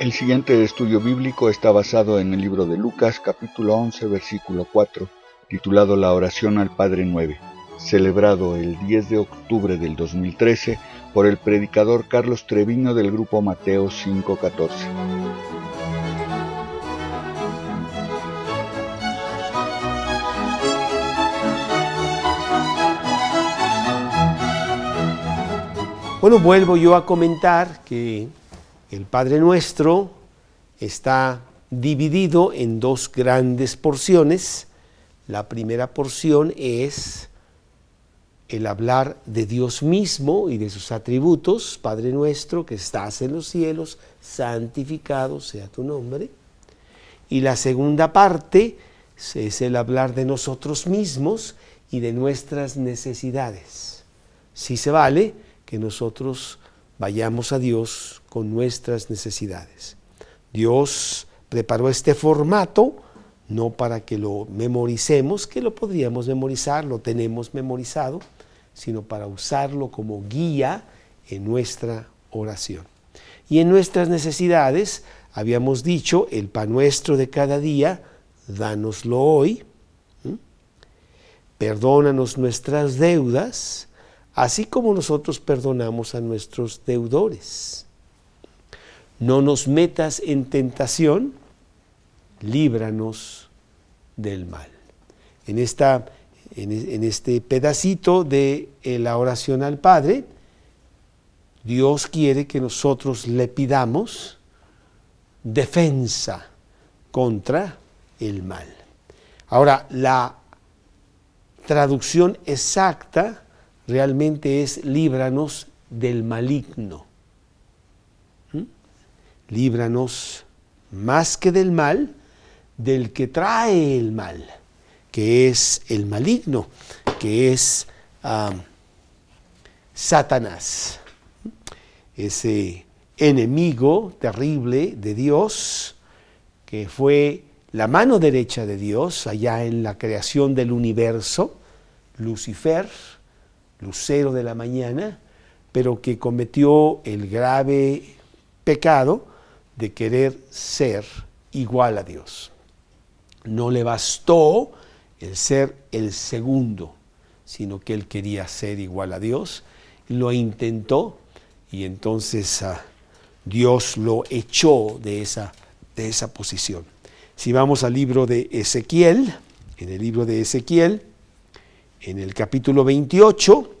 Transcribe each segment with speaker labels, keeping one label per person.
Speaker 1: El siguiente estudio bíblico está basado en el libro de Lucas capítulo 11 versículo 4, titulado La oración al Padre 9, celebrado el 10 de octubre del 2013 por el predicador Carlos Treviño del grupo Mateo 514.
Speaker 2: Bueno, vuelvo yo a comentar que el Padre Nuestro está dividido en dos grandes porciones. La primera porción es el hablar de Dios mismo y de sus atributos, Padre nuestro que estás en los cielos, santificado sea tu nombre. Y la segunda parte es el hablar de nosotros mismos y de nuestras necesidades. Si se vale que nosotros vayamos a Dios con nuestras necesidades. Dios preparó este formato no para que lo memoricemos, que lo podríamos memorizar, lo tenemos memorizado, sino para usarlo como guía en nuestra oración. Y en nuestras necesidades, habíamos dicho, el pan nuestro de cada día, dánoslo hoy, perdónanos nuestras deudas, así como nosotros perdonamos a nuestros deudores. No nos metas en tentación, líbranos del mal. En, esta, en, este pedacito de eh, la oración al Padre, Dios quiere que nosotros le pidamos defensa contra el mal. Ahora, la traducción exacta realmente es líbranos del maligno. Líbranos más que del mal, del que trae el mal, que es el maligno, que es Satanás, ese enemigo terrible de Dios, que fue la mano derecha de Dios allá en la creación del universo, Lucifer, lucero de la mañana, pero que cometió el grave pecado de querer ser igual a Dios. No le bastó el ser el segundo, sino que él quería ser igual a Dios. Lo intentó y entonces ah, Dios lo echó de esa, de esa posición. Si vamos al libro de Ezequiel, en el libro de Ezequiel, en el capítulo 28,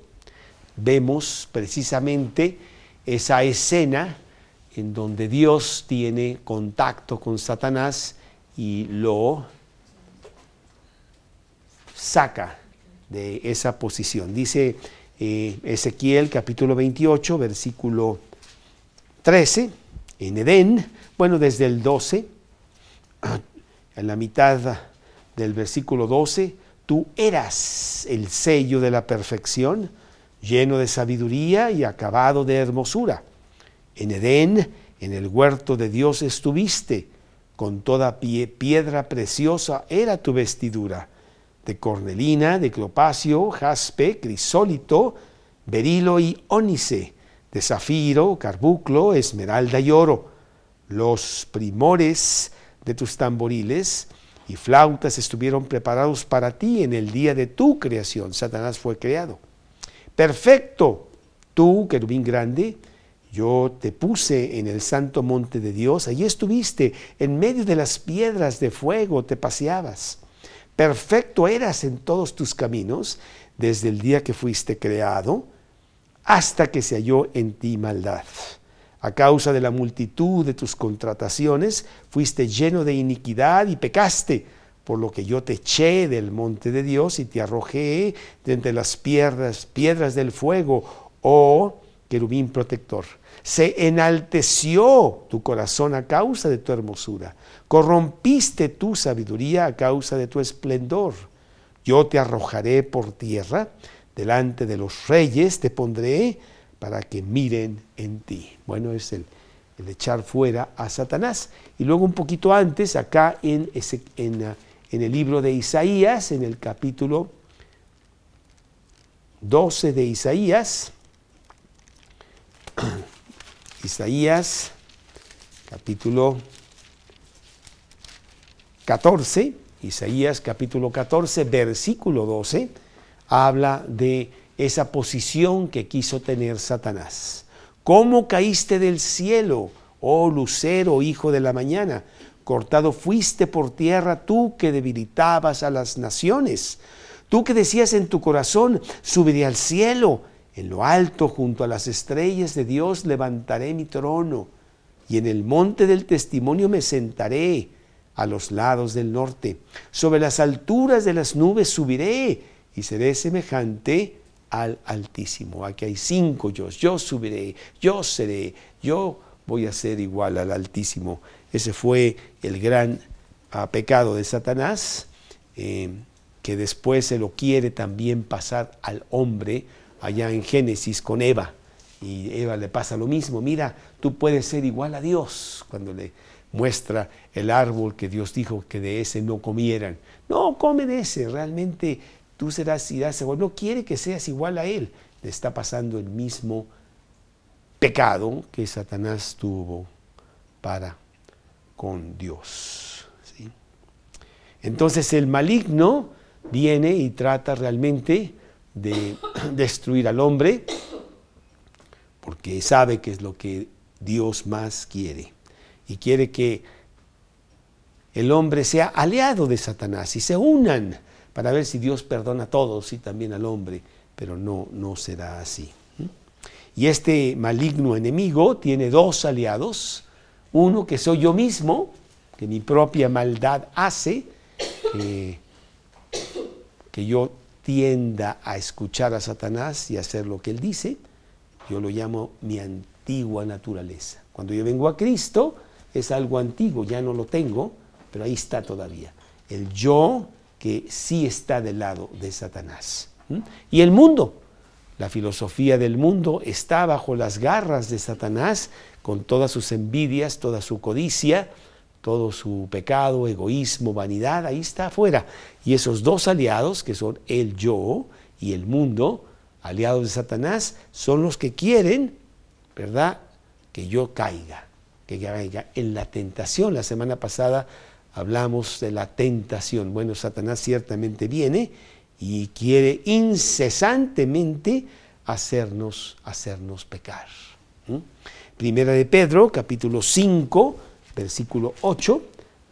Speaker 2: vemos precisamente esa escena en donde Dios tiene contacto con Satanás y lo saca de esa posición. Dice eh, Ezequiel capítulo 28, versículo 13, en Edén, bueno, desde el 12, en la mitad del versículo 12, tú eras el sello de la perfección, lleno de sabiduría y acabado de hermosura. En Edén, en el huerto de Dios estuviste, con toda pie, piedra preciosa era tu vestidura, de cornelina, de clopacio, jaspe, crisólito, berilo y ónice, de zafiro, carbuclo, esmeralda y oro. Los primores de tus tamboriles y flautas estuvieron preparados para ti en el día de tu creación. Satanás fue creado. Perfecto, tú, querubín grande, yo te puse en el santo monte de Dios, allí estuviste, en medio de las piedras de fuego te paseabas. Perfecto eras en todos tus caminos, desde el día que fuiste creado, hasta que se halló en ti maldad. A causa de la multitud de tus contrataciones, fuiste lleno de iniquidad y pecaste por lo que yo te eché del monte de Dios y te arrojé de entre las piedras, piedras del fuego, oh querubín protector. Se enalteció tu corazón a causa de tu hermosura, corrompiste tu sabiduría a causa de tu esplendor. Yo te arrojaré por tierra, delante de los reyes te pondré para que miren en ti. Bueno, es el, echar fuera a Satanás. Y luego un poquito antes, acá en, el libro de Isaías, en el capítulo 12 de Isaías, Isaías, capítulo 14, Isaías capítulo 14, versículo 12, habla de esa posición que quiso tener Satanás. ¿Cómo caíste del cielo, oh lucero, hijo de la mañana? Cortado fuiste por tierra tú que debilitabas a las naciones. Tú que decías en tu corazón, subiré al cielo, en lo alto junto a las estrellas de Dios levantaré mi trono, y en el monte del testimonio me sentaré a los lados del norte. Sobre las alturas de las nubes subiré y seré semejante al Altísimo. Aquí hay cinco yo. Yo subiré, yo seré, yo voy a ser igual al Altísimo. Ese fue el gran ah, pecado de Satanás, eh, que después se lo quiere también pasar al hombre allá en Génesis con Eva. Y Eva le pasa lo mismo. Mira, tú puedes ser igual a Dios cuando le muestra el árbol que Dios dijo que de ese no comieran. No, come de ese, realmente tú serás, igual. No quiere que seas igual a Él. Le está pasando el mismo pecado que Satanás tuvo para con Dios. Entonces el maligno viene y trata realmente de destruir al hombre porque sabe que es lo que Dios más quiere y quiere que el hombre sea aliado de Satanás y se unan para ver si Dios perdona a todos y también al hombre, pero no, no será así. Y este maligno enemigo tiene dos aliados, uno que soy yo mismo, que mi propia maldad hace, que yo tienda a escuchar a Satanás y hacer lo que él dice, yo lo llamo mi antigua naturaleza. Cuando yo vengo a Cristo, es algo antiguo, ya no lo tengo, pero ahí está todavía. El yo que sí está del lado de Satanás. Y el mundo, la filosofía del mundo está bajo las garras de Satanás con todas sus envidias, toda su codicia, todo su pecado, egoísmo, vanidad, ahí está afuera. Y esos dos aliados, que son el yo y el mundo, aliados de Satanás, son los que quieren, ¿verdad?, que yo caiga que caiga en la tentación. La semana pasada hablamos de la tentación. Bueno, Satanás ciertamente viene y quiere incesantemente hacernos, hacernos pecar. Primera de Pedro, capítulo 5, versículo 8,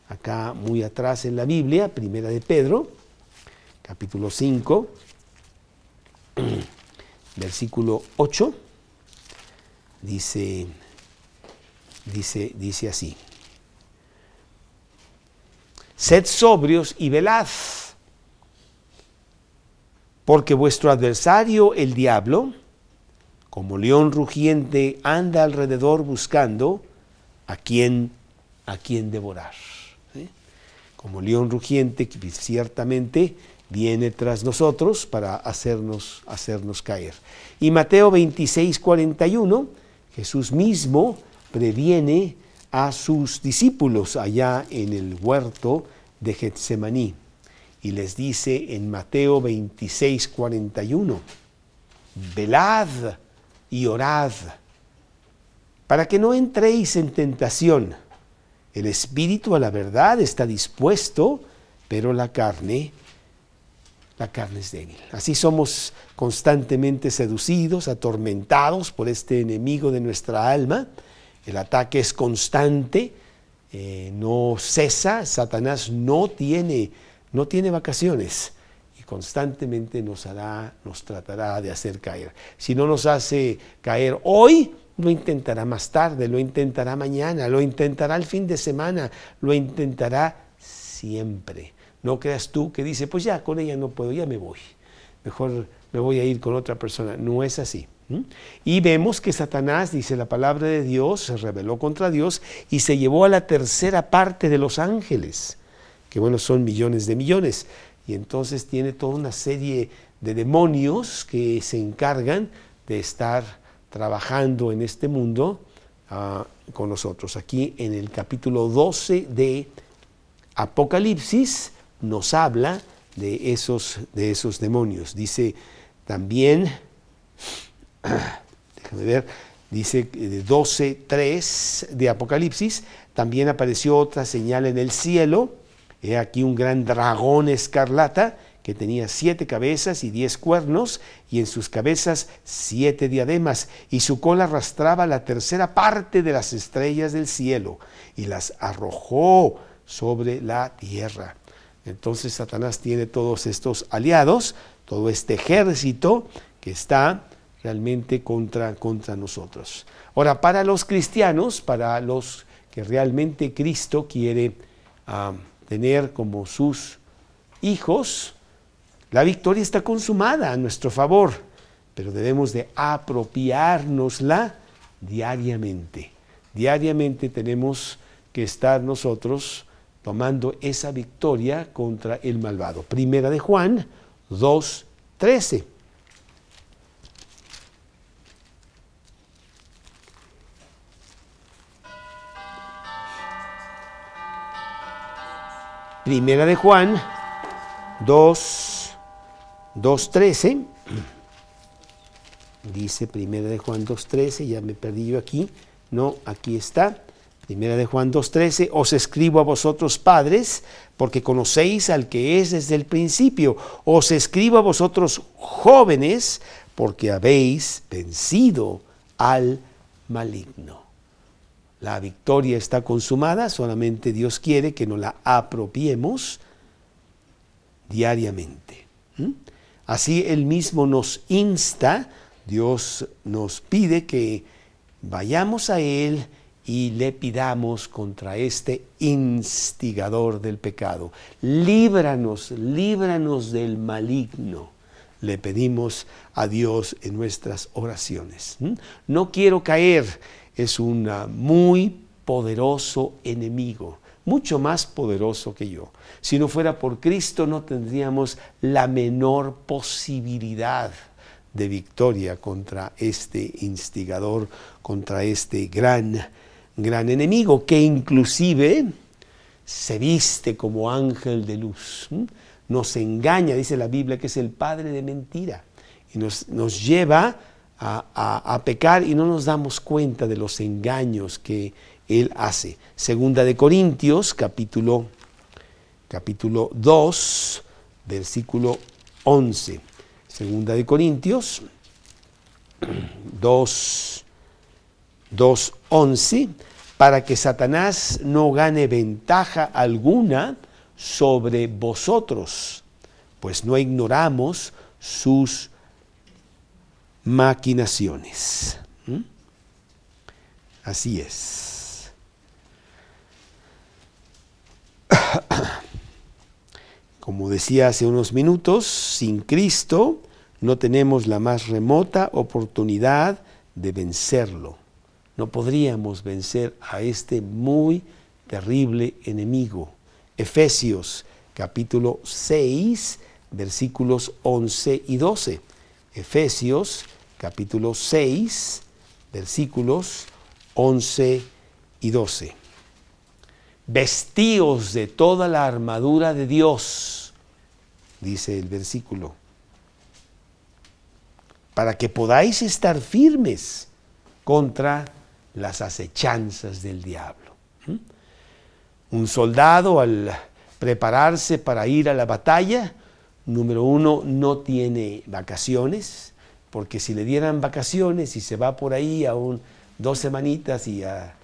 Speaker 2: acá muy atrás en la Biblia, Primera de Pedro, capítulo 5, versículo 8, dice, dice, dice así. Sed sobrios y velad, porque vuestro adversario, el diablo, como león rugiente, anda alrededor buscando a quien, a quien devorar. Como león rugiente, que ciertamente viene tras nosotros para hacernos, hacernos caer. Y Mateo 26, 41, Jesús mismo previene a sus discípulos allá en el huerto de Getsemaní y les dice en Mateo 26, 41, velad y orad para que no entréis en tentación. El espíritu a la verdad está dispuesto, pero la carne, la carne es débil. Así somos constantemente seducidos, atormentados por este enemigo de nuestra alma el ataque es constante, eh, no cesa, Satanás no tiene, no tiene vacaciones y constantemente nos hará, nos tratará de hacer caer. Si no nos hace caer hoy, lo intentará más tarde, lo intentará mañana, lo intentará el fin de semana, lo intentará siempre. No creas tú que dice, pues ya con ella no puedo, ya me voy. Mejor me voy a ir con otra persona. No es así. Y vemos que Satanás, dice la palabra de Dios, se rebeló contra Dios y se llevó a la tercera parte de los ángeles, que bueno, son millones de millones. Y entonces tiene toda una serie de demonios que se encargan de estar trabajando en este mundo ah, con nosotros. Aquí en el capítulo 12 de Apocalipsis nos habla de esos, de esos demonios. Dice también déjame ver, Dice 12.3 de Apocalipsis, también apareció otra señal en el cielo, he aquí un gran dragón escarlata que tenía siete cabezas y diez cuernos, y en sus cabezas siete diademas, y su cola arrastraba la tercera parte de las estrellas del cielo, y las arrojó sobre la tierra. Entonces Satanás tiene todos estos aliados, todo este ejército que está realmente contra, contra nosotros. Ahora, para los cristianos, para los que realmente Cristo quiere ah, tener como sus hijos, la victoria está consumada a nuestro favor, pero debemos de apropiárnosla diariamente. Diariamente tenemos que estar nosotros tomando esa victoria contra el malvado. Primera de Juan 2.13. Primera de Juan 2, 2.13. Dice Primera de Juan 2.13, ya me perdí yo aquí. No, aquí está. Primera de Juan 2.13, os escribo a vosotros padres, porque conocéis al que es desde el principio. Os escribo a vosotros jóvenes, porque habéis vencido al maligno. La victoria está consumada, solamente Dios quiere que nos la apropiemos diariamente. Así Él mismo nos insta, Dios nos pide que vayamos a Él y le pidamos contra este instigador del pecado. Líbranos, líbranos del maligno. Le pedimos a Dios en nuestras oraciones. No quiero caer es un muy poderoso enemigo, mucho más poderoso que yo. Si no fuera por Cristo no tendríamos la menor posibilidad de victoria contra este instigador, contra este gran, gran enemigo, que inclusive se viste como ángel de luz. Nos engaña, dice la Biblia, que es el padre de mentira. Y nos, nos lleva a, pecar y no nos damos cuenta de los engaños que Él hace. Segunda de Corintios, capítulo, capítulo 2, versículo 11. Segunda de Corintios 2, 2, 11, para que Satanás no gane ventaja alguna sobre vosotros, pues no ignoramos sus maquinaciones. ¿Mm? Así es. Como decía hace unos minutos, sin Cristo no tenemos la más remota oportunidad de vencerlo. No podríamos vencer a este muy terrible enemigo. Efesios capítulo 6, versículos 11 y 12. Efesios capítulo 6, versículos 11 y 12. Vestíos de toda la armadura de Dios, dice el versículo, para que podáis estar firmes contra las acechanzas del diablo. ¿Mm? Un soldado al prepararse para ir a la batalla, número uno, no tiene vacaciones, porque si le dieran vacaciones y se va por ahí a un, dos semanitas y a,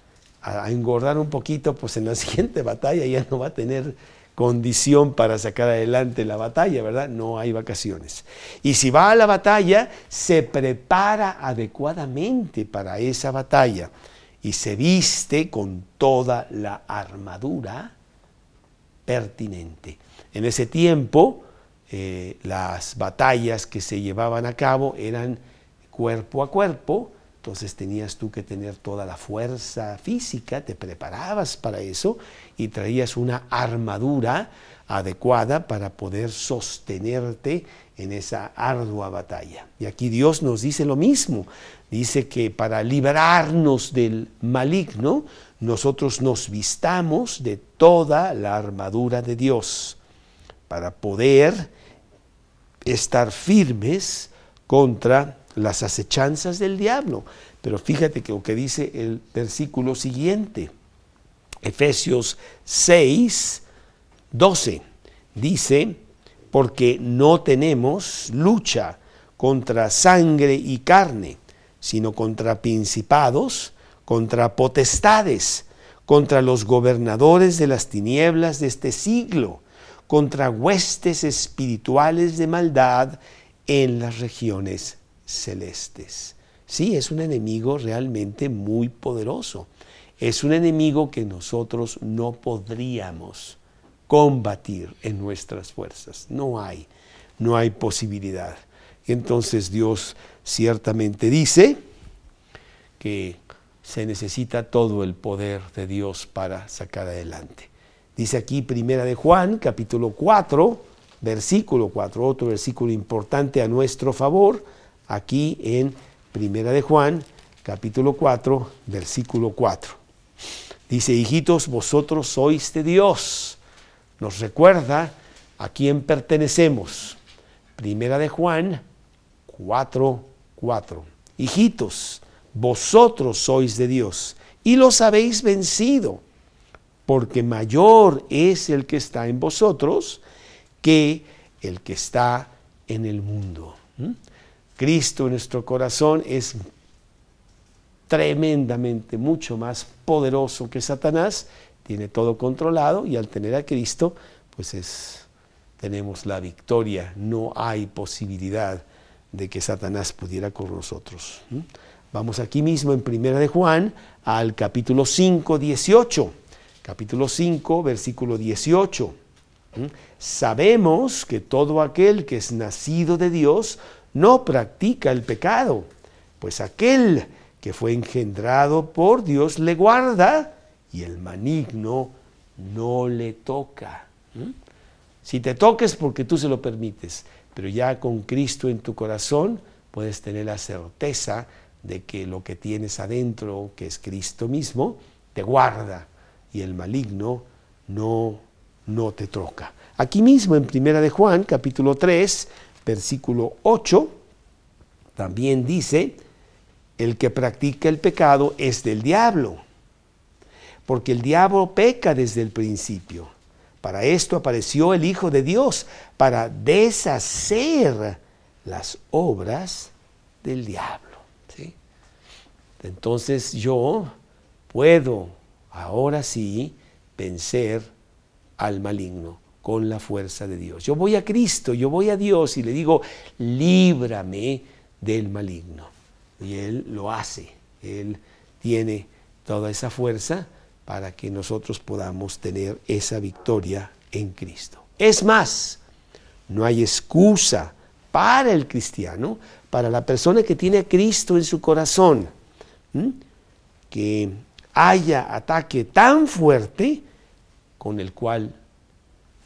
Speaker 2: engordar un poquito, pues en la siguiente batalla ya no va a tener condición para sacar adelante la batalla, ¿verdad? No hay vacaciones. Y si va a la batalla, se prepara adecuadamente para esa batalla y se viste con toda la armadura pertinente. En ese tiempo, eh, las batallas que se llevaban a cabo eran cuerpo a cuerpo, entonces tenías tú que tener toda la fuerza física, te preparabas para eso y traías una armadura adecuada para poder sostenerte en esa ardua batalla. Y aquí Dios nos dice lo mismo, dice que para librarnos del maligno, nosotros nos vistamos de toda la armadura de Dios para poder estar firmes contra las acechanzas del diablo. Pero fíjate que lo que dice el versículo siguiente, Efesios 6, 12, dice, porque no tenemos lucha contra sangre y carne, sino contra principados, contra potestades, contra los gobernadores de las tinieblas de este siglo, contra huestes espirituales de maldad en las regiones celestes. Sí, es un enemigo realmente muy poderoso. Es un enemigo que nosotros no podríamos combatir en nuestras fuerzas. No hay, no hay posibilidad. Entonces Dios ciertamente dice que se necesita todo el poder de Dios para sacar adelante. Dice aquí Primera de Juan, capítulo 4, versículo 4, otro versículo importante a nuestro favor, aquí en Primera de Juan, capítulo 4, versículo 4. Dice, hijitos, vosotros sois de Dios nos recuerda a quién pertenecemos. Primera de Juan 4, 4. Hijitos, vosotros sois de Dios y los habéis vencido, porque mayor es el que está en vosotros que el que está en el mundo. ¿Mm? Cristo en nuestro corazón es tremendamente mucho más poderoso que Satanás tiene todo controlado y al tener a Cristo, pues es, tenemos la victoria. No hay posibilidad de que Satanás pudiera con nosotros. Vamos aquí mismo en Primera de Juan al capítulo 5, 18. Capítulo 5, versículo 18. Sabemos que todo aquel que es nacido de Dios no practica el pecado, pues aquel que fue engendrado por Dios le guarda y el maligno no le toca. Si te toques porque tú se lo permites, pero ya con Cristo en tu corazón puedes tener la certeza de que lo que tienes adentro, que es Cristo mismo, te guarda y el maligno no, no te toca. Aquí mismo en Primera de Juan, capítulo 3, versículo 8, también dice, el que practica el pecado es del diablo porque el diablo peca desde el principio. Para esto apareció el Hijo de Dios, para deshacer las obras del diablo. Entonces yo puedo ahora sí vencer al maligno con la fuerza de Dios. Yo voy a Cristo, yo voy a Dios y le digo, líbrame del maligno. Y Él lo hace, Él tiene toda esa fuerza para que nosotros podamos tener esa victoria en Cristo. Es más, no hay excusa para el cristiano, para la persona que tiene a Cristo en su corazón, que haya ataque tan fuerte con el cual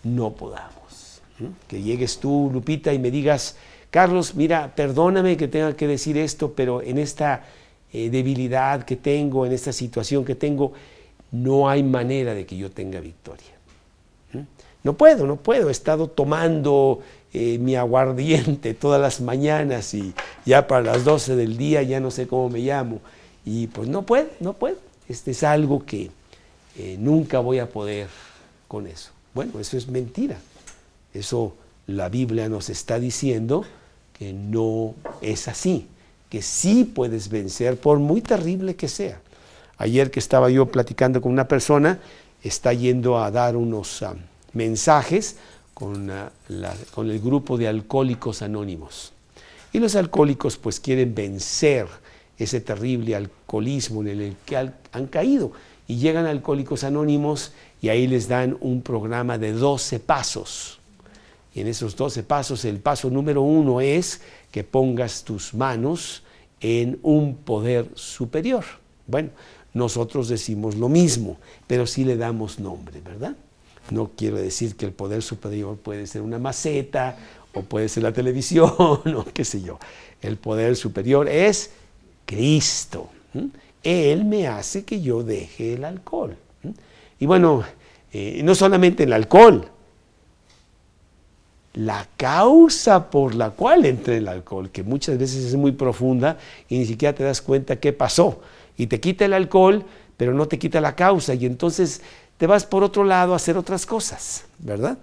Speaker 2: no podamos. Que llegues tú, Lupita, y me digas, Carlos, mira, perdóname que tenga que decir esto, pero en esta eh, debilidad que tengo, en esta situación que tengo, no hay manera de que yo tenga victoria. No puedo, no puedo. He estado tomando eh, mi aguardiente todas las mañanas y ya para las 12 del día ya no sé cómo me llamo. Y pues no puedo, no puedo. Este es algo que eh, nunca voy a poder con eso. Bueno, eso es mentira. Eso la Biblia nos está diciendo que no es así, que sí puedes vencer por muy terrible que sea. Ayer que estaba yo platicando con una persona, está yendo a dar unos ah, mensajes con, ah, con el grupo de alcohólicos anónimos. Y los alcohólicos pues quieren vencer ese terrible alcoholismo en el que han caído. Y llegan alcohólicos anónimos y ahí les dan un programa de 12 pasos. Y en esos 12 pasos el paso número uno es que pongas tus manos en un poder superior. Bueno, nosotros decimos lo mismo, pero sí le damos nombre, ¿verdad? No quiero decir que el poder superior puede ser una maceta o puede ser la televisión o qué sé yo. El poder superior es Cristo. Él me hace que yo deje el alcohol. Y bueno, eh, no solamente el alcohol, la causa por la cual entra el alcohol, que muchas veces es muy profunda y ni siquiera te das cuenta qué pasó. Y te quita el alcohol, pero no te quita la causa. Y entonces te vas por otro lado a hacer otras cosas, ¿verdad?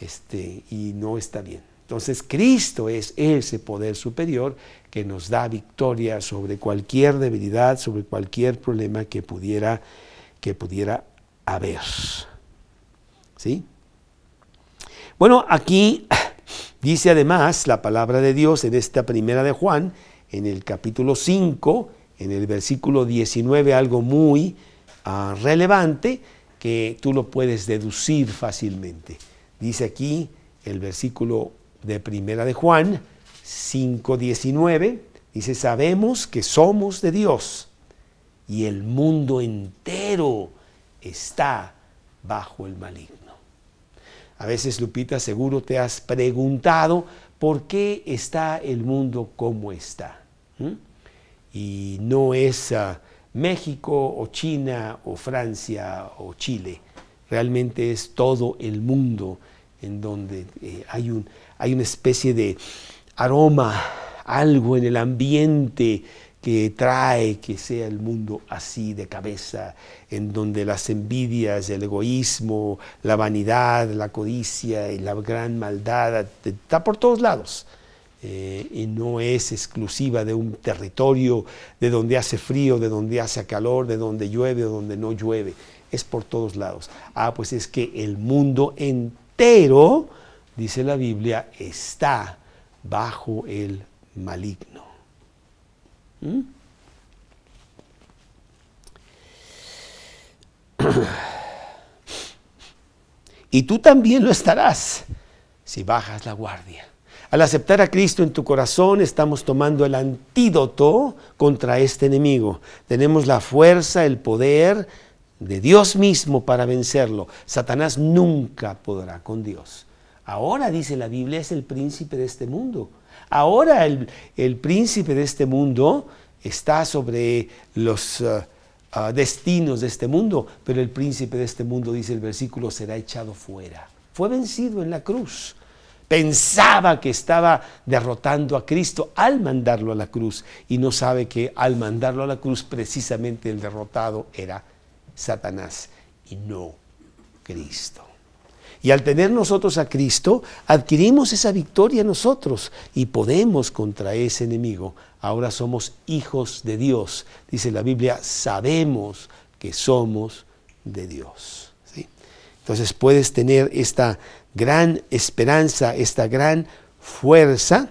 Speaker 2: Este, y no está bien. Entonces Cristo es ese poder superior que nos da victoria sobre cualquier debilidad, sobre cualquier problema que pudiera, que pudiera haber. ¿Sí? Bueno, aquí dice además la palabra de Dios en esta primera de Juan, en el capítulo 5, en el versículo 19, algo muy ah, relevante que tú lo puedes deducir fácilmente. Dice aquí el versículo de primera de Juan 5:19, dice, sabemos que somos de Dios y el mundo entero está bajo el maligno. A veces, Lupita, seguro te has preguntado por qué está el mundo como está. Y no es ah, México o China o Francia o Chile. Realmente es todo el mundo en donde eh, hay, un, hay una especie de aroma, algo en el ambiente que trae que sea el mundo así de cabeza, en donde las envidias, el egoísmo, la vanidad, la codicia y la gran maldad está por todos lados. Eh, y no es exclusiva de un territorio de donde hace frío, de donde hace calor, de donde llueve o donde no llueve. Es por todos lados. Ah, pues es que el mundo entero, dice la Biblia, está bajo el maligno. ¿Mm? y tú también lo estarás si bajas la guardia. Al aceptar a Cristo en tu corazón estamos tomando el antídoto contra este enemigo. Tenemos la fuerza, el poder de Dios mismo para vencerlo. Satanás nunca podrá con Dios. Ahora, dice la Biblia, es el príncipe de este mundo. Ahora el, príncipe de este mundo está sobre los uh, uh, destinos de este mundo, pero el príncipe de este mundo, dice el versículo, será echado fuera. Fue vencido en la cruz. Pensaba que estaba derrotando a Cristo al mandarlo a la cruz y no sabe que al mandarlo a la cruz precisamente el derrotado era Satanás y no Cristo. Y al tener nosotros a Cristo, adquirimos esa victoria nosotros y podemos contra ese enemigo. Ahora somos hijos de Dios. Dice la Biblia, sabemos que somos de Dios. Entonces puedes tener esta gran esperanza, esta gran fuerza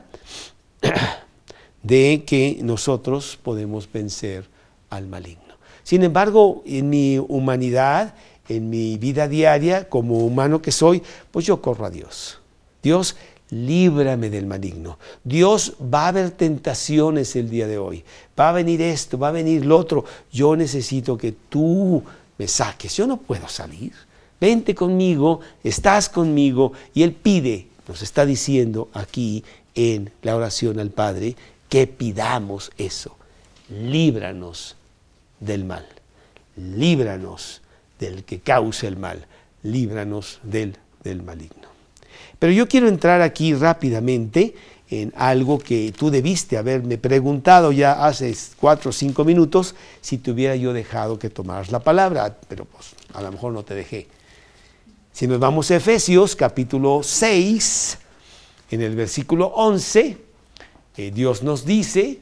Speaker 2: de que nosotros podemos vencer al maligno. Sin embargo, en mi humanidad, en mi vida diaria, como humano que soy, pues yo corro a Dios. Dios, líbrame del maligno. Dios, va a haber tentaciones el día de hoy. Va a venir esto, va a venir lo otro. Yo necesito que tú me saques. Yo no puedo salir. Vente conmigo, estás conmigo. Y Él pide, nos está diciendo aquí en la oración al Padre, que pidamos eso. Líbranos del mal. Líbranos del que cause el mal, líbranos del, del maligno. Pero yo quiero entrar aquí rápidamente en algo que tú debiste haberme preguntado ya hace cuatro o cinco minutos si te hubiera yo dejado que tomaras la palabra, pero pues a lo mejor no te dejé. Si nos vamos a Efesios capítulo 6, en el versículo 11, eh, Dios nos dice,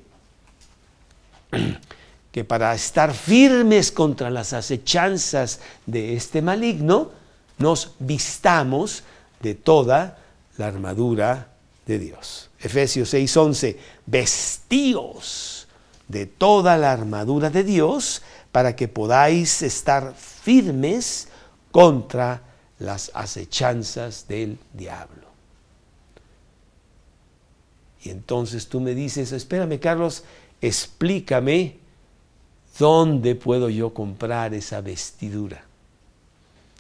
Speaker 2: que para estar firmes contra las acechanzas de este maligno, nos vistamos de toda la armadura de Dios. Efesios 6:11, vestíos de toda la armadura de Dios para que podáis estar firmes contra las acechanzas del diablo. Y entonces tú me dices, espérame Carlos, explícame ¿Dónde puedo yo comprar esa vestidura?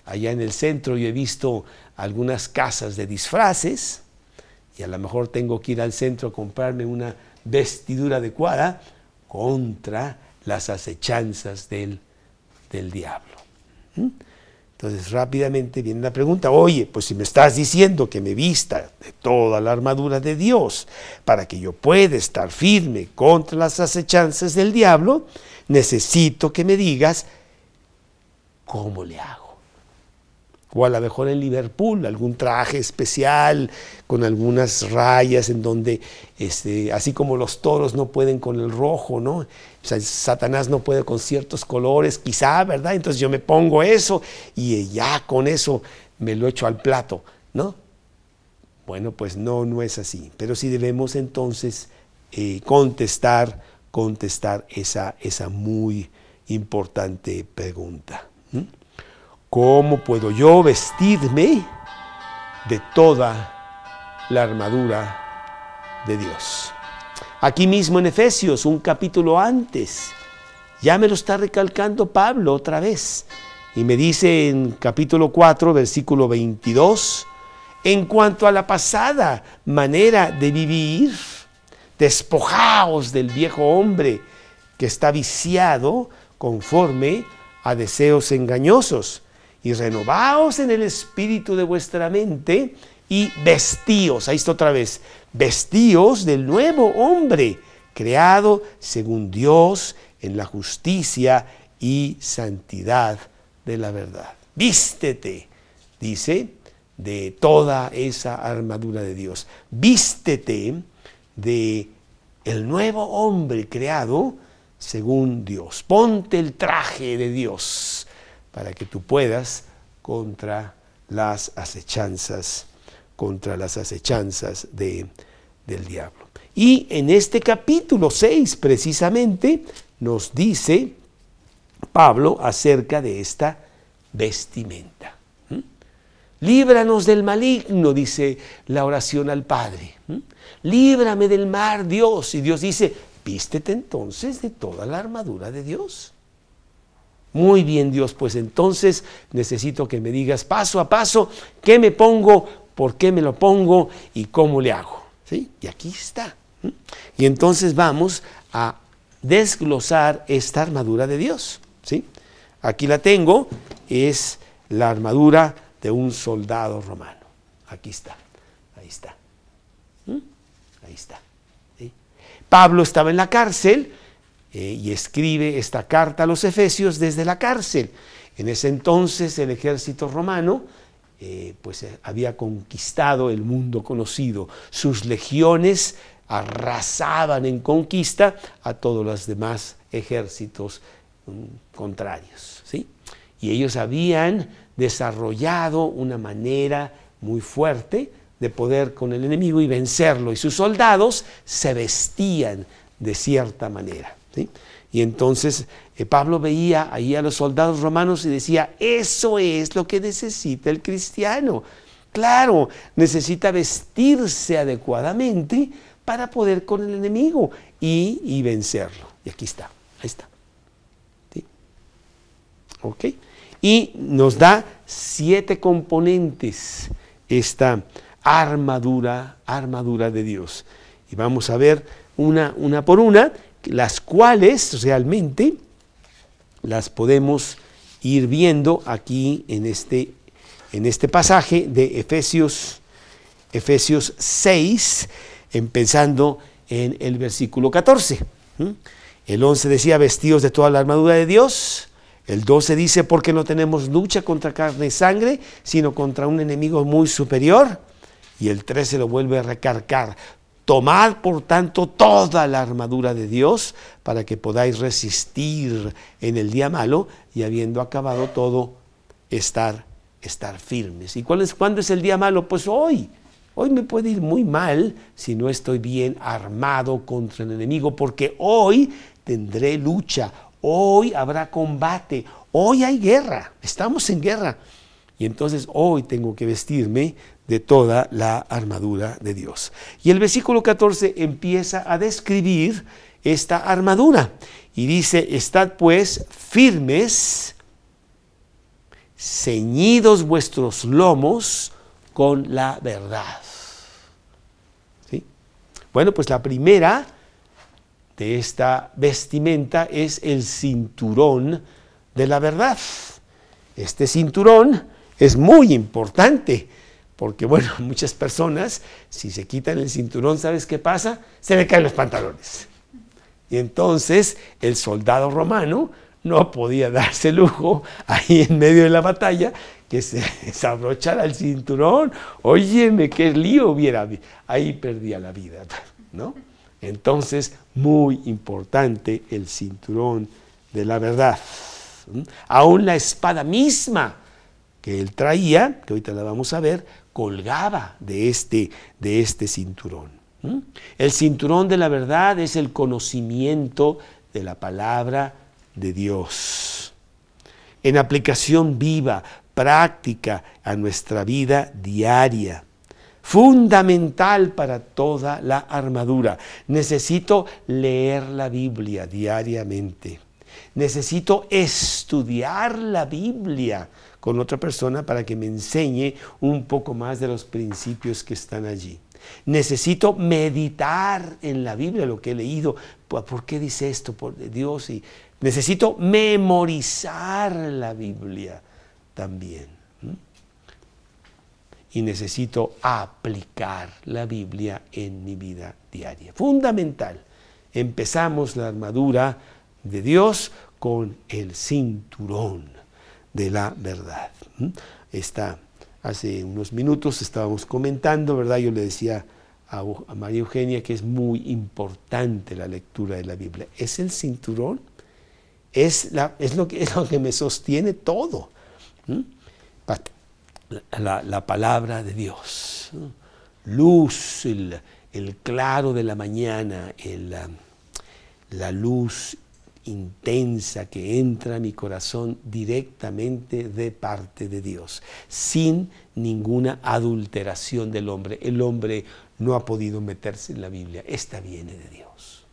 Speaker 2: Allá en el centro yo he visto algunas casas de disfraces y a lo mejor tengo que ir al centro a comprarme una vestidura adecuada contra las acechanzas del, del diablo. ¿Mm? Entonces rápidamente viene la pregunta, oye, pues si me estás diciendo que me vista de toda la armadura de Dios para que yo pueda estar firme contra las acechanzas del diablo, necesito que me digas cómo le hago o a lo mejor en Liverpool, algún traje especial con algunas rayas en donde, este, así como los toros no pueden con el rojo, ¿no? O sea, Satanás no puede con ciertos colores, quizá, ¿verdad? Entonces yo me pongo eso y ya con eso me lo echo al plato, ¿no? Bueno, pues no, no es así. Pero sí debemos entonces eh, contestar, contestar esa, esa muy importante pregunta. ¿Cómo puedo yo vestirme de toda la armadura de Dios? Aquí mismo en Efesios, un capítulo antes, ya me lo está recalcando Pablo otra vez. Y me dice en capítulo 4, versículo 22, en cuanto a la pasada manera de vivir, despojaos del viejo hombre que está viciado conforme a deseos engañosos y renovaos en el espíritu de vuestra mente y vestíos, ahí está otra vez, vestíos del nuevo hombre, creado según Dios en la justicia y santidad de la verdad. Vístete, dice, de toda esa armadura de Dios. Vístete de el nuevo hombre creado según Dios. Ponte el traje de Dios para que tú puedas contra las acechanzas, contra las acechanzas de, del diablo. Y en este capítulo 6 precisamente nos dice Pablo acerca de esta vestimenta. ¿Mm? Líbranos del maligno, dice la oración al Padre. ¿Mm? Líbrame del mar, Dios. Y Dios dice, vístete entonces de toda la armadura de Dios. Muy bien Dios, pues entonces necesito que me digas paso a paso qué me pongo, por qué me lo pongo y cómo le hago. ¿Sí? Y aquí está. Y entonces vamos a desglosar esta armadura de Dios. ¿Sí? Aquí la tengo, es la armadura de un soldado romano. Aquí está, ahí está. Ahí está. Pablo estaba en la cárcel eh, y escribe esta carta a los Efesios desde la cárcel. En ese entonces el ejército romano eh, pues, eh, había conquistado el mundo conocido. Sus legiones arrasaban en conquista a todos los demás ejércitos mm, contrarios. ¿sí? Y ellos habían desarrollado una manera muy fuerte de poder con el enemigo y vencerlo. Y sus soldados se vestían de cierta manera. Y entonces eh, Pablo veía ahí a los soldados romanos y decía, eso es lo que necesita el cristiano. Claro, necesita vestirse adecuadamente para poder con el enemigo y, vencerlo. Y aquí está, ahí está. ¿Ok? Y nos da siete componentes esta armadura, armadura de Dios. Y vamos a ver una, una por una las cuales realmente las podemos ir viendo aquí en este, en este pasaje de Efesios, Efesios 6, empezando en el versículo 14. El 11 decía, vestidos de toda la armadura de Dios. El 12 dice, porque no tenemos lucha contra carne y sangre, sino contra un enemigo muy superior. Y el 13 lo vuelve a recargar, Tomad, por tanto, toda la armadura de Dios para que podáis resistir en el día malo y habiendo acabado todo, estar, estar firmes. ¿Y cuál es, cuándo es el día malo? Pues hoy. Hoy me puede ir muy mal si no estoy bien armado contra el enemigo, porque hoy tendré lucha, hoy habrá combate, hoy hay guerra, estamos en guerra. Y entonces hoy tengo que vestirme de toda la armadura de Dios. Y el versículo 14 empieza a describir esta armadura y dice, estad pues firmes, ceñidos vuestros lomos con la verdad. ¿Sí? Bueno, pues la primera de esta vestimenta es el cinturón de la verdad. este cinturón es muy importante, porque bueno, muchas personas, si se quitan el cinturón, ¿sabes qué pasa? Se le caen los pantalones. Y entonces el soldado romano no podía darse lujo ahí en medio de la batalla que se desabrochara el cinturón. Óyeme, qué lío hubiera. Ahí perdía la vida, ¿no? Entonces, muy importante el cinturón de la verdad. Aún la espada misma que él traía, que ahorita la vamos a ver, colgaba de este, de este cinturón. El cinturón de la verdad es el conocimiento de la palabra de Dios. En aplicación viva, práctica a nuestra vida diaria. Fundamental para toda la armadura. Necesito leer la Biblia diariamente. Necesito estudiar la Biblia con otra persona para que me enseñe un poco más de los principios que están allí. Necesito meditar en la Biblia lo que he leído. ¿Por qué dice esto? Por Dios. Y necesito memorizar la Biblia también. Y necesito aplicar la Biblia en mi vida diaria. Fundamental. Empezamos la armadura de Dios con el cinturón de la verdad. Hace unos minutos estábamos comentando, ¿verdad? Yo le decía a, María Eugenia que es muy importante la lectura de la Biblia. Es el cinturón, es, la, es, lo, que, es lo que me sostiene todo. La, palabra de Dios. Luz, el, claro de la mañana, la luz intensa que entra a mi corazón directamente de parte de Dios, sin ninguna adulteración del hombre. El hombre no ha podido meterse en la Biblia, esta viene de Dios.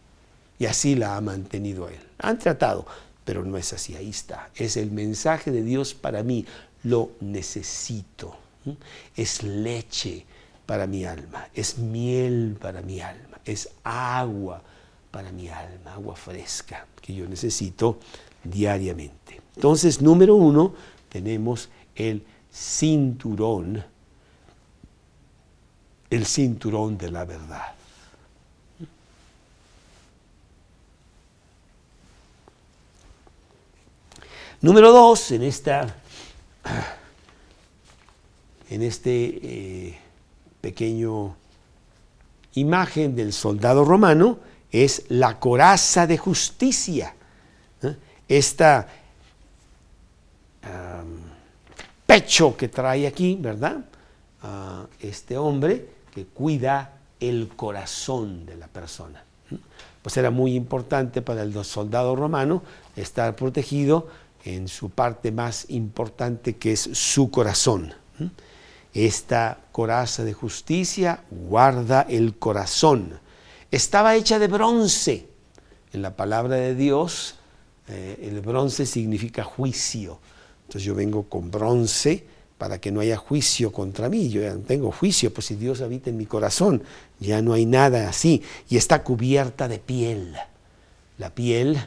Speaker 2: Y así la ha mantenido él. Han tratado, pero no es así, ahí está. Es el mensaje de Dios para mí, lo necesito. Es leche para mi alma, es miel para mi alma, es agua para mi alma, agua fresca que yo necesito diariamente. Entonces, número uno, tenemos el cinturón, el cinturón de la verdad. Número dos, en esta, en este eh, pequeño imagen del soldado romano, es la coraza de justicia. Este pecho que trae aquí, ¿verdad? Este hombre que cuida el corazón de la persona. Pues era muy importante para el soldado romano estar protegido en su parte más importante que es su corazón. Esta coraza de justicia guarda el corazón estaba hecha de bronce. En la palabra de Dios, eh, el bronce significa juicio. Entonces yo vengo con bronce para que no haya juicio contra mí. Yo tengo juicio, pues si Dios habita en mi corazón, ya no hay nada así. Y está cubierta de piel. La piel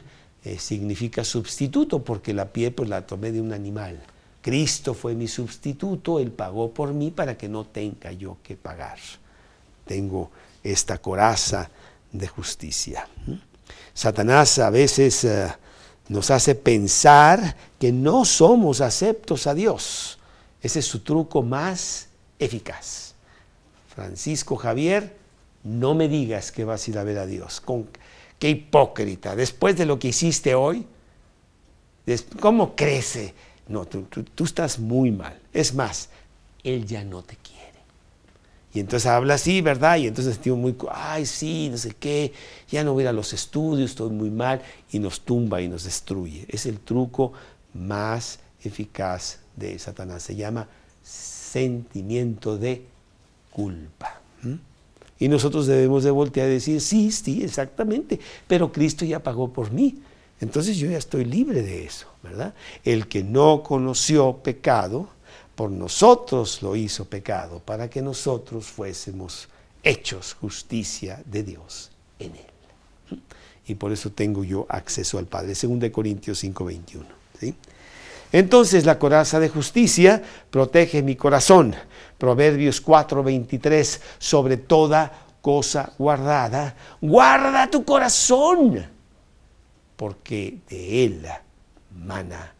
Speaker 2: eh, significa sustituto, porque la piel pues la tomé de un animal. Cristo fue mi sustituto, Él pagó por mí para que no tenga yo que pagar. Tengo esta coraza de justicia. Satanás a veces eh, nos hace pensar que no somos aceptos a Dios. Ese es su truco más eficaz. Francisco Javier, no me digas que vas a ir a ver a Dios. Con, qué hipócrita. Después de lo que hiciste hoy, ¿cómo crece? No, tú, tú estás muy mal. Es más, Él ya no te quiere. Y entonces habla así, ¿verdad? Y entonces sentimos muy, ay, sí, no sé qué, ya no voy a ir a los estudios, estoy muy mal, y nos tumba y nos destruye. Es el truco más eficaz de Satanás. Se llama sentimiento de culpa. Y nosotros debemos de voltear y decir, sí, sí, exactamente, pero Cristo ya pagó por mí. Entonces yo ya estoy libre de eso, ¿verdad? El que no conoció pecado, por nosotros lo hizo pecado, para que nosotros fuésemos hechos justicia de Dios en él. Y por eso tengo yo acceso al Padre. 2 Corintios 5:21. ¿sí? Entonces la coraza de justicia protege mi corazón. Proverbios 4:23, sobre toda cosa guardada, guarda tu corazón, porque de él mana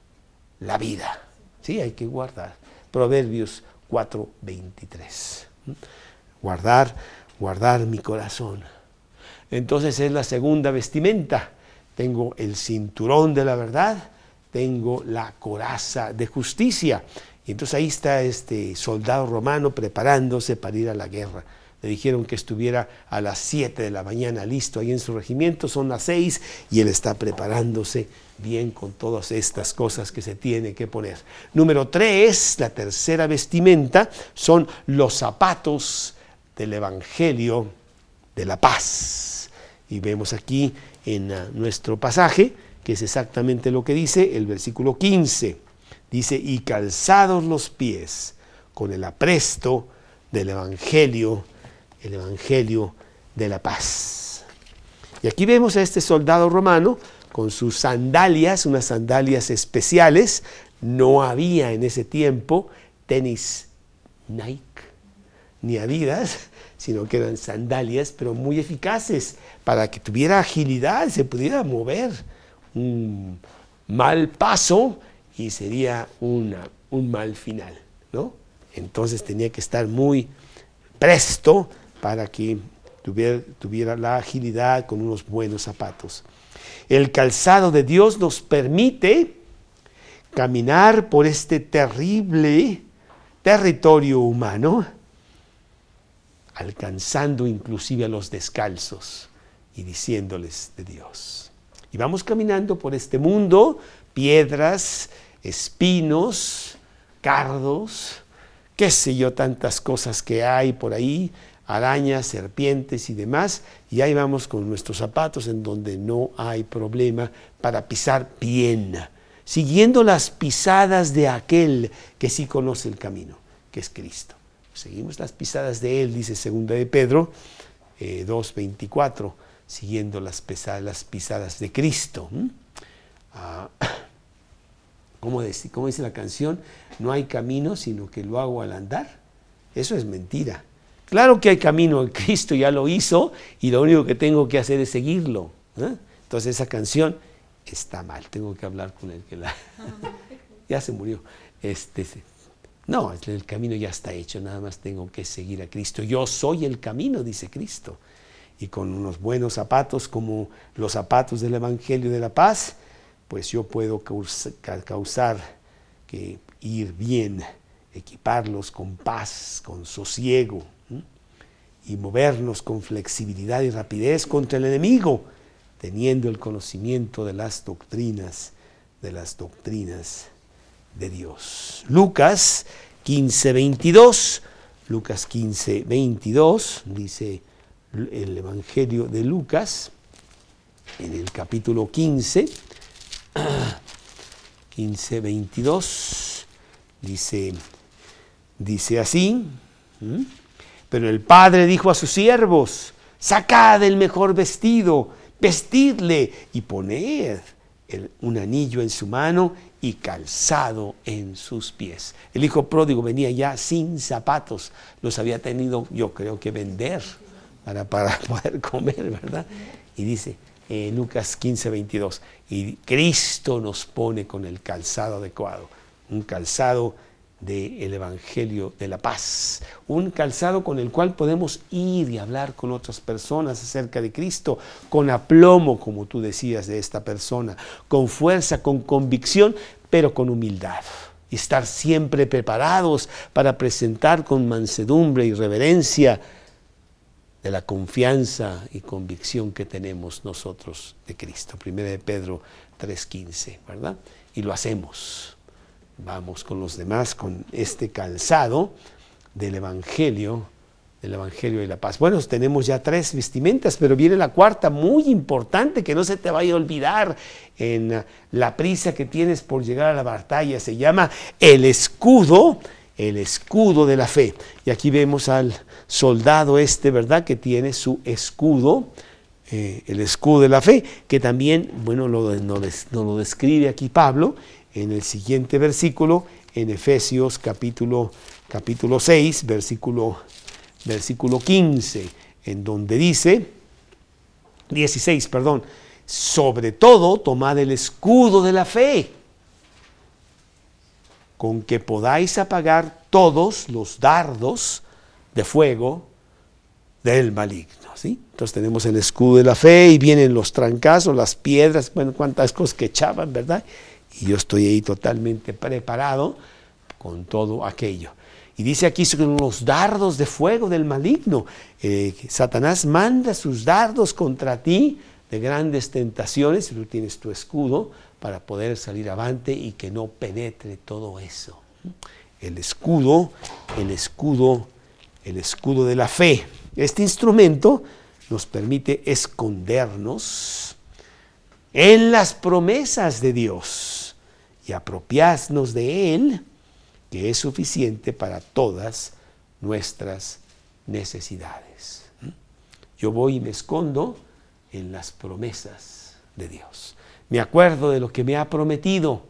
Speaker 2: la vida. Sí, hay que guardar. Proverbios 4:23. Guardar, guardar mi corazón. Entonces es la segunda vestimenta. Tengo el cinturón de la verdad, tengo la coraza de justicia. Y entonces ahí está este soldado romano preparándose para ir a la guerra. Le dijeron que estuviera a las 7 de la mañana listo ahí en su regimiento, son las 6 y él está preparándose bien con todas estas cosas que se tiene que poner. Número 3, la tercera vestimenta, son los zapatos del Evangelio de la paz. Y vemos aquí en ah, nuestro pasaje, que es exactamente lo que dice el versículo 15. Dice, y calzados los pies con el apresto del Evangelio el Evangelio de la paz. Y aquí vemos a este soldado romano con sus sandalias, unas sandalias especiales. No había en ese tiempo tenis Nike ni Adidas, sino que eran sandalias, pero muy eficaces para que tuviera agilidad, se pudiera mover. Un mal paso y sería un mal final, ¿no? Entonces tenía que estar muy presto para que tuviera, la agilidad con unos buenos zapatos. El calzado de Dios nos permite caminar por este terrible territorio humano, alcanzando inclusive a los descalzos y diciéndoles de Dios. Y vamos caminando por este mundo, piedras, espinos, cardos, qué sé yo, tantas cosas que hay por ahí, arañas, serpientes y demás, y ahí vamos con nuestros zapatos en donde no hay problema para pisar bien, siguiendo las pisadas de aquel que sí conoce el camino, que es Cristo. Seguimos las pisadas de Él, dice segunda de Pedro 2.24, eh, siguiendo las, pisadas de Cristo. Ah, ¿cómo, dice, ¿Cómo dice la canción? No hay camino sino que lo hago al andar. Eso es mentira. Claro que hay camino, Cristo ya lo hizo y lo único que tengo que hacer es seguirlo. Entonces esa canción está mal, tengo que hablar con el que la... ya se murió. Este, no, el camino ya está hecho, nada más tengo que seguir a Cristo. Yo soy el camino, dice Cristo. Y con unos buenos zapatos como los zapatos del Evangelio de la Paz, pues yo puedo causar que ir bien, equiparlos con paz, con sosiego, y movernos con flexibilidad y rapidez contra el enemigo, teniendo el conocimiento de las doctrinas, de las doctrinas de Dios. Lucas 15, 22, Lucas 15, 22, dice el Evangelio de Lucas, en el capítulo 15, 15, 22, dice, dice así, pero el padre dijo a sus siervos, sacad el mejor vestido, vestidle y poned un anillo en su mano y calzado en sus pies. El hijo pródigo venía ya sin zapatos, los había tenido yo creo que vender para, para poder comer, ¿verdad? Y dice en Lucas 15, 22, y Cristo nos pone con el calzado adecuado, un calzado del Evangelio de la Paz, un calzado con el cual podemos ir y hablar con otras personas acerca de Cristo, con aplomo, como tú decías de esta persona, con fuerza, con convicción, pero con humildad. Y estar siempre preparados para presentar con mansedumbre y reverencia de la confianza y convicción que tenemos nosotros de Cristo. Primera de Pedro 3.15, ¿verdad? Y lo hacemos vamos con los demás con este calzado del Evangelio, del Evangelio de la paz. Bueno, tenemos ya tres vestimentas, pero viene la cuarta, muy importante, que no se te vaya a olvidar en la prisa que tienes por llegar a la batalla. Se llama el escudo, el escudo de la fe. Y aquí vemos al soldado este, ¿verdad?, que tiene su escudo. Eh, el escudo de la fe, que también, bueno, lo, lo describe aquí Pablo en el siguiente versículo, en Efesios capítulo, capítulo 6, versículo, versículo 15, en donde dice, 16, perdón, sobre todo tomad el escudo de la fe, con que podáis apagar todos los dardos de fuego del maligno. ¿sí? Entonces tenemos el escudo de la fe y vienen los trancazos, las piedras, bueno, cuántas cosas que echaban, ¿verdad? Y yo estoy ahí totalmente preparado con todo aquello. Y dice aquí son los dardos de fuego del maligno. Eh, Satanás manda sus dardos contra ti de grandes tentaciones, y tú tienes tu escudo para poder salir avante y que no penetre todo eso. El escudo, el escudo, el escudo de la fe. Este instrumento nos permite escondernos en las promesas de Dios y apropiarnos de Él, que es suficiente para todas nuestras necesidades. Yo voy y me escondo en las promesas de Dios. Me acuerdo de lo que me ha prometido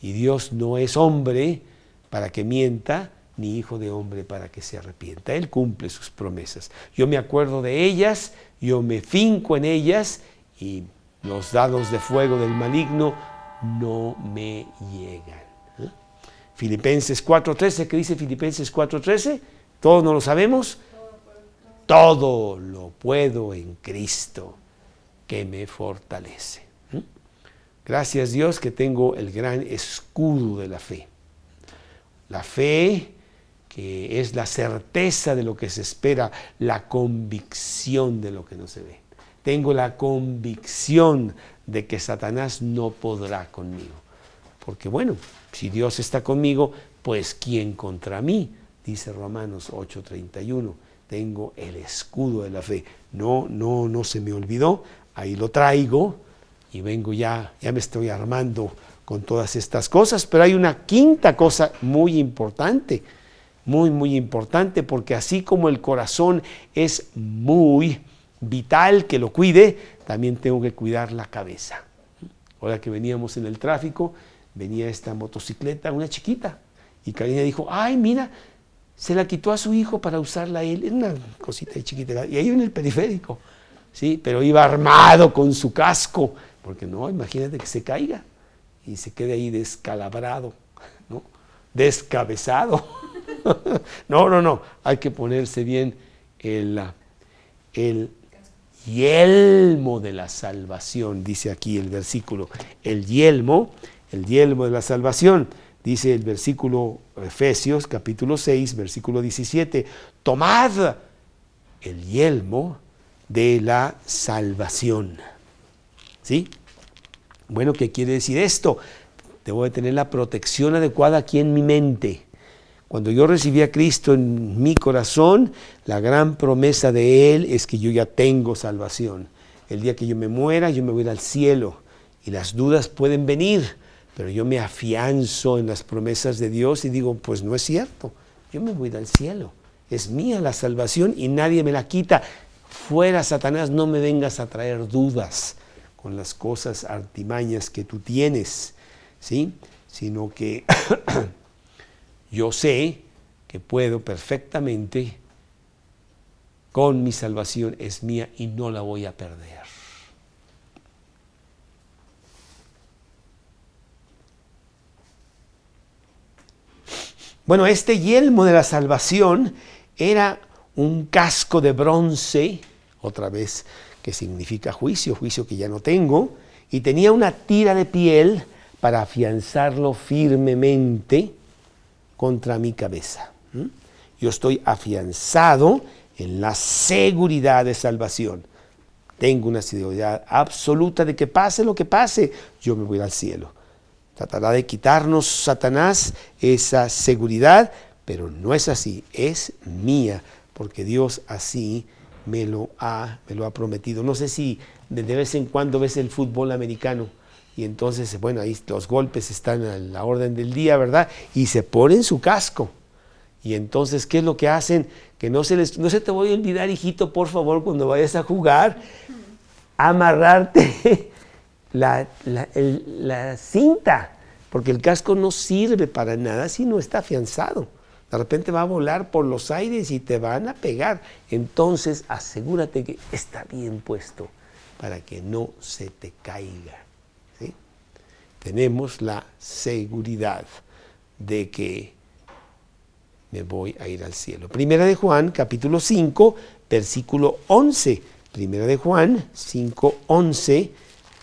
Speaker 2: y Dios no es hombre para que mienta, ni hijo de hombre para que se arrepienta. Él cumple sus promesas. Yo me acuerdo de ellas, yo me finco en ellas y los dados de fuego del maligno no me llegan. Filipenses 4.13, ¿qué dice Filipenses 4.13? ¿Todos no lo sabemos? Todo lo puedo en Cristo que me fortalece. ¿eh? Gracias Dios que tengo el gran escudo de la fe. La fe que es la certeza de lo que se espera, la convicción de lo que no se ve. Tengo la convicción de que Satanás no podrá conmigo. Porque bueno, si Dios está conmigo, pues ¿quién contra mí? Dice Romanos 8:31. Tengo el escudo de la fe. No, no, no se me olvidó. Ahí lo traigo y vengo ya, ya me estoy armando con todas estas cosas. Pero hay una quinta cosa muy importante muy, muy importante, porque así como el corazón es muy vital que lo cuide, también tengo que cuidar la cabeza. Ahora que veníamos en el tráfico, venía esta motocicleta, una chiquita, y Karina dijo, ay, mira, se la quitó a su hijo para usarla él, una cosita chiquita, y ahí en el periférico, ¿sí? pero iba armado con su casco, porque no, imagínate que se caiga y se quede ahí descalabrado, ¿no? descabezado. no, no, no, hay que ponerse bien el, el yelmo de la salvación, dice aquí el versículo. El yelmo, el yelmo de la salvación, dice el versículo Efesios capítulo 6, versículo 17, tomad el yelmo de la salvación. ¿Sí? Bueno, ¿qué quiere decir esto? Debo de tener la protección adecuada aquí en mi mente. Cuando yo recibí a Cristo en mi corazón, la gran promesa de Él es que yo ya tengo salvación. El día que yo me muera, yo me voy al cielo. Y las dudas pueden venir, pero yo me afianzo en las promesas de Dios y digo, pues no es cierto, yo me voy al cielo. Es mía la salvación y nadie me la quita. Fuera, Satanás, no me vengas a traer dudas con las cosas artimañas que tú tienes, ¿sí? Sino que yo sé que puedo perfectamente con mi salvación es mía y no la voy a perder. Bueno, este yelmo de la salvación era un casco de bronce, otra vez que significa juicio, juicio que ya no tengo, y tenía una tira de piel para afianzarlo firmemente contra mi cabeza. Yo estoy afianzado en la seguridad de salvación. Tengo una seguridad absoluta de que pase lo que pase, yo me voy al cielo. Tratará de quitarnos Satanás esa seguridad, pero no es así, es mía, porque Dios así me lo ha, me lo ha prometido. No sé si de vez en cuando ves el fútbol americano y entonces, bueno, ahí los golpes están a la orden del día, ¿verdad? Y se ponen su casco. Y entonces, ¿qué es lo que hacen? Que no se les, no se te voy a olvidar, hijito, por favor, cuando vayas a jugar, amarrarte la, la, cinta porque el casco no sirve para nada si no está afianzado. De repente va a volar por los aires y te van a pegar. Entonces asegúrate que está bien puesto para que no se te caiga. Tenemos la seguridad de que me voy a ir al cielo. Primera de Juan, capítulo 5, versículo 11. Primera de Juan 5, 11,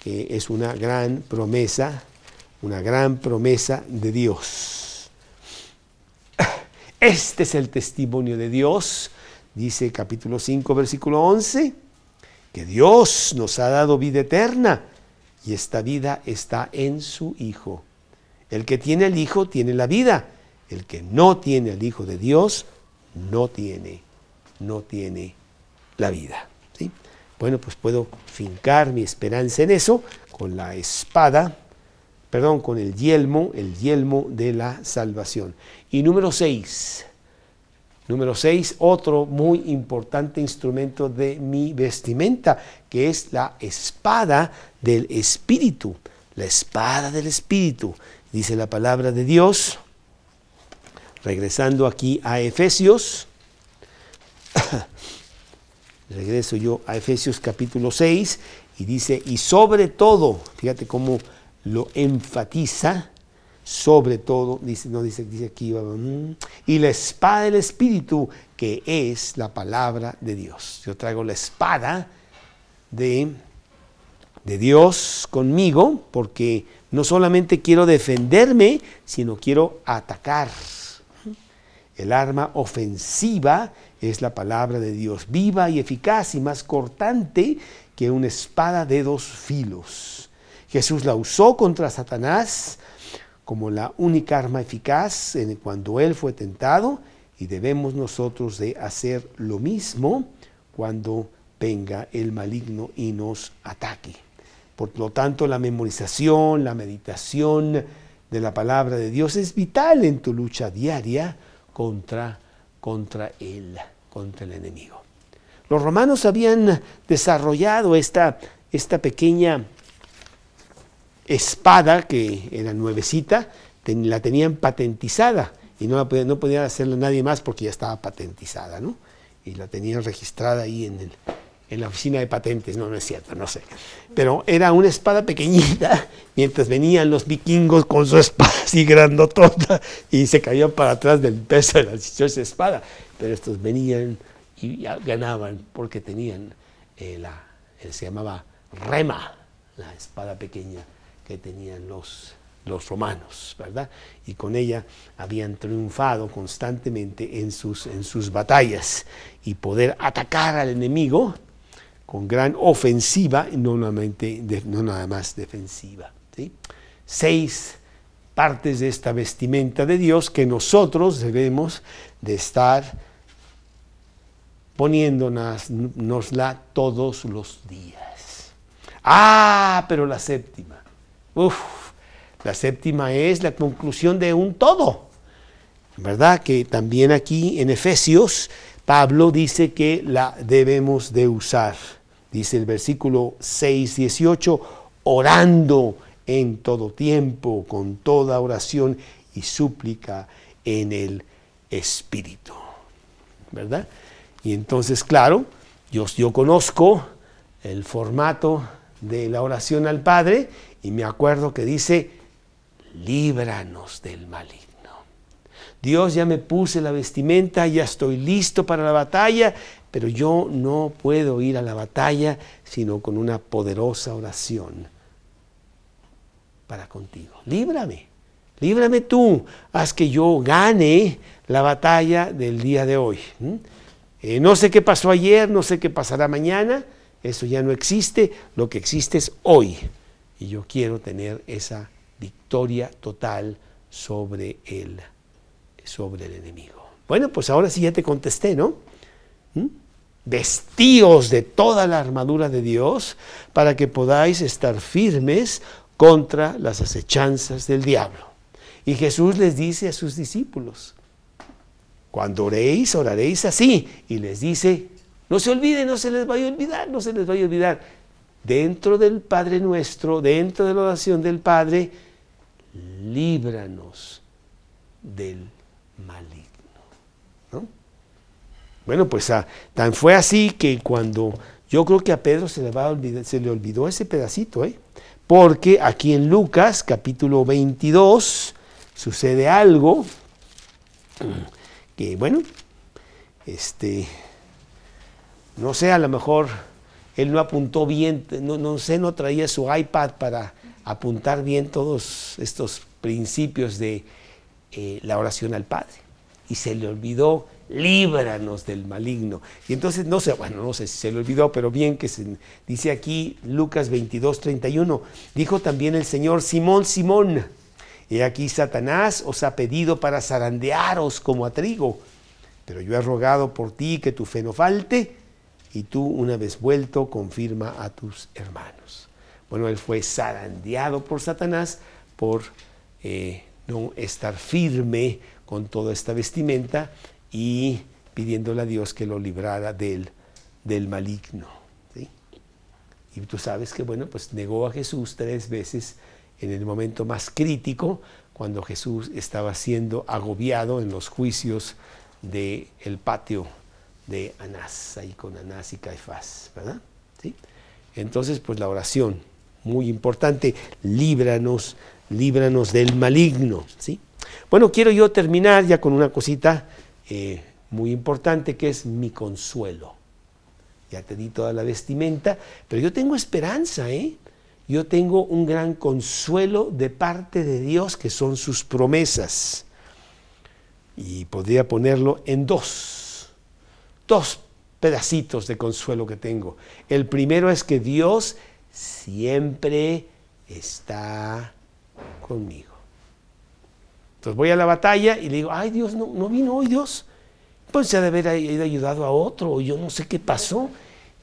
Speaker 2: que es una gran promesa, una gran promesa de Dios. Este es el testimonio de Dios, dice capítulo 5, versículo 11, que Dios nos ha dado vida eterna y esta vida está en su Hijo. El que tiene el Hijo tiene la vida. El que no tiene el Hijo de Dios no tiene, no tiene la vida. ¿sí? Bueno, pues puedo fincar mi esperanza en eso con la espada, perdón, con el yelmo, el yelmo de la salvación. Y número seis, número seis, otro muy importante instrumento de mi vestimenta, que es la espada del Espíritu. La espada del Espíritu, dice la palabra de Dios. Regresando aquí a Efesios, regreso yo a Efesios capítulo 6 y dice, y sobre todo, fíjate cómo lo enfatiza, sobre todo, dice, no dice, dice aquí, mm, y la espada del Espíritu, que es la palabra de Dios. Yo traigo la espada de, de Dios conmigo, porque no solamente quiero defenderme, sino quiero atacar. El arma ofensiva es la palabra de Dios, viva y eficaz y más cortante que una espada de dos filos. Jesús la usó contra Satanás como la única arma eficaz en cuando él fue tentado y debemos nosotros de hacer lo mismo cuando venga el maligno y nos ataque. Por lo tanto, la memorización, la meditación de la palabra de Dios es vital en tu lucha diaria contra, contra contra el enemigo. Los romanos habían desarrollado esta, esta pequeña espada que era nuevecita, la tenían patentizada y no, la, no podía hacerla nadie más porque ya estaba patentizada, ¿no? Y la tenían registrada ahí en, el, en la oficina de patentes, no, no es cierto, no sé. Pero era una espada pequeñita, mientras venían los vikingos con su espada así grandotota y se caían para atrás del peso de la espada. Pero estos venían y ganaban porque tenían eh, la, eh, se llamaba rema, la espada pequeña que tenían los, los romanos, ¿verdad? Y con ella habían triunfado constantemente en sus, en sus batallas y poder atacar al enemigo con gran ofensiva no nada más defensiva. ¿sí? Seis partes de esta vestimenta de Dios que nosotros debemos de estar poniéndonosla todos los días. Ah, pero la séptima. Uf, la séptima es la conclusión de un todo. ¿Verdad? Que también aquí en Efesios Pablo dice que la debemos de usar. Dice el versículo 6, 18, orando en todo tiempo, con toda oración y súplica en el Espíritu. ¿Verdad? Y entonces, claro, yo, yo conozco el formato de la oración al Padre y me acuerdo que dice, líbranos del maligno. Dios ya me puse la vestimenta, ya estoy listo para la batalla, pero yo no puedo ir a la batalla sino con una poderosa oración para contigo. Líbrame, líbrame tú, haz que yo gane la batalla del día de hoy. Eh, no sé qué pasó ayer, no sé qué pasará mañana, eso ya no existe, lo que existe es hoy. Y yo quiero tener esa victoria total sobre el, sobre el enemigo. Bueno, pues ahora sí ya te contesté, ¿no? ¿Mm? Vestíos de toda la armadura de Dios para que podáis estar firmes contra las acechanzas del diablo. Y Jesús les dice a sus discípulos, cuando oréis, oraréis así. Y les dice, no se olviden, no se les vaya a olvidar, no se les vaya a olvidar. Dentro del Padre nuestro, dentro de la oración del Padre, líbranos del maligno. Bueno, pues ah, tan fue así que cuando yo creo que a Pedro se le, va a se le olvidó ese pedacito, ¿eh? porque aquí en Lucas capítulo 22 sucede algo que, bueno, este, no sé, a lo mejor él no apuntó bien, no, no sé, no traía su iPad para apuntar bien todos estos principios de eh, la oración al Padre. Y se le olvidó, líbranos del maligno. Y entonces, no sé, bueno, no sé si se le olvidó, pero bien que se dice aquí Lucas 22, 31, dijo también el Señor, Simón, Simón, y aquí Satanás os ha pedido para zarandearos como a trigo, pero yo he rogado por ti que tu fe no falte, y tú, una vez vuelto, confirma a tus hermanos. Bueno, él fue zarandeado por Satanás por eh, no estar firme con toda esta vestimenta y pidiéndole a Dios que lo librara del, del maligno. Y tú sabes que, bueno, pues negó a Jesús tres veces en el momento más crítico, cuando Jesús estaba siendo agobiado en los juicios del el patio de Anás, ahí con Anás y Caifás, ¿verdad? ¿Sí? Entonces, pues la oración, muy importante, líbranos, líbranos del maligno, ¿sí? Bueno, quiero yo terminar ya con una cosita eh, muy importante que es mi consuelo. Ya te di toda la vestimenta, pero yo tengo esperanza, ¿eh? Yo tengo un gran consuelo de parte de Dios que son sus promesas. Y podría ponerlo en dos, dos pedacitos de consuelo que tengo. El primero es que Dios siempre está conmigo. Voy a la batalla y le digo, ay Dios, no, no vino hoy Dios. Pues se ha de haber ayudado a otro, yo no sé qué pasó.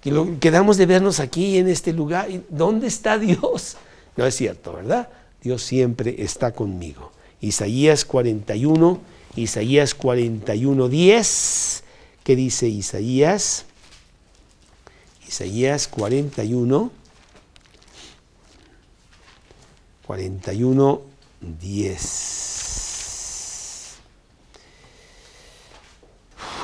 Speaker 2: Que lo, quedamos de vernos aquí en este lugar. ¿Dónde está Dios? No es cierto, ¿verdad? Dios siempre está conmigo. Isaías 41, Isaías 41, 10. ¿Qué dice Isaías? Isaías 41, 41, 10.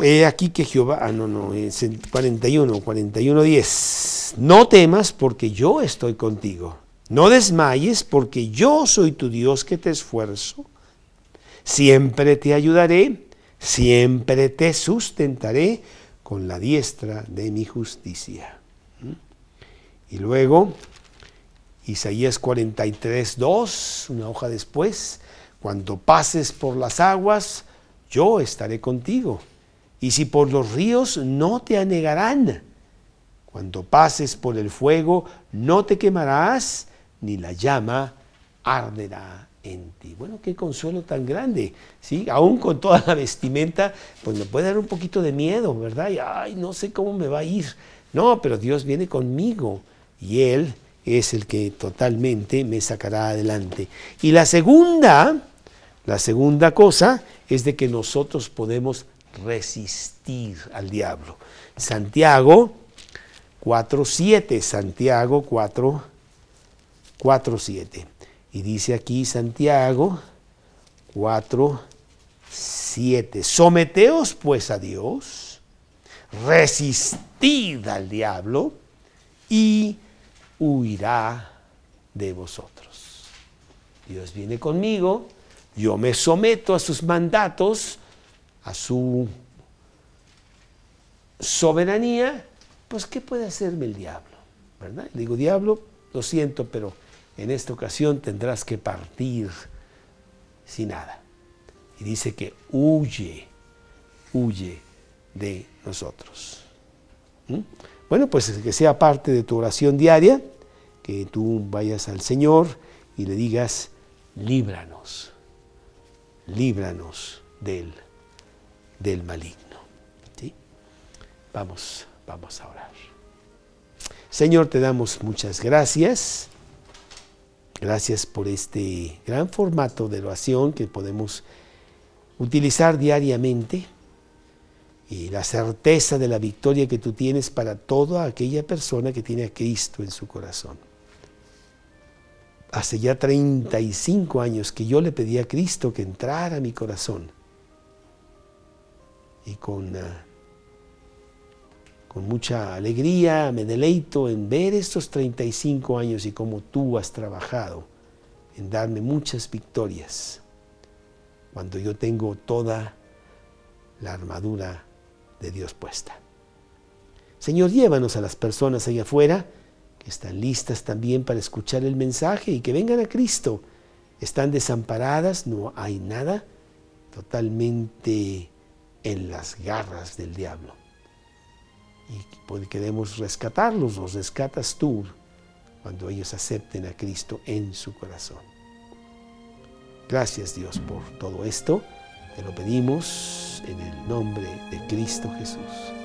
Speaker 2: He aquí que Jehová, ah, no, no, es 41, 41, 10. No temas porque yo estoy contigo. No desmayes porque yo soy tu Dios que te esfuerzo. Siempre te ayudaré, siempre te sustentaré con la diestra de mi justicia. ¿Mm? Y luego, Isaías 43, 2, una hoja después, cuando pases por las aguas, yo estaré contigo y si por los ríos no te anegarán. Cuando pases por el fuego no te quemarás, ni la llama arderá en ti. Bueno, qué consuelo tan grande, ¿sí? Aún con toda la vestimenta, pues me puede dar un poquito de miedo, ¿verdad? Y, ay, no sé cómo me va a ir. No, pero Dios viene conmigo y Él es el que totalmente me sacará adelante. Y la segunda, la segunda cosa es de que nosotros podemos resistir al diablo. Santiago 4.7, Santiago 4, 4.7. Y dice aquí Santiago 4.7, someteos pues a Dios, resistid al diablo y huirá de vosotros. Dios viene conmigo, yo me someto a sus mandatos, a su soberanía, pues ¿qué puede hacerme el diablo? ¿Verdad? Le digo, diablo, lo siento, pero en esta ocasión tendrás que partir sin nada. Y dice que huye, huye de nosotros. ¿Mm? Bueno, pues que sea parte de tu oración diaria, que tú vayas al Señor y le digas, líbranos, líbranos del del maligno. ¿sí? Vamos, vamos a orar. Señor, te damos muchas gracias. Gracias por este gran formato de oración que podemos utilizar diariamente y la certeza de la victoria que tú tienes para toda aquella persona que tiene a Cristo en su corazón. hace ya 35 años que yo le pedí a Cristo que entrara a mi corazón. Y con, ah, con mucha alegría me deleito en ver estos 35 años y cómo tú has trabajado en darme muchas victorias cuando yo tengo toda la armadura de Dios puesta. Señor, llévanos a las personas allá afuera que están listas también para escuchar el mensaje y que vengan a Cristo. Están desamparadas, no hay nada, totalmente en las garras del diablo. Y queremos rescatarlos, los rescatas tú cuando ellos acepten a Cristo en su corazón. Gracias Dios por todo esto. Te lo pedimos en el nombre de Cristo Jesús.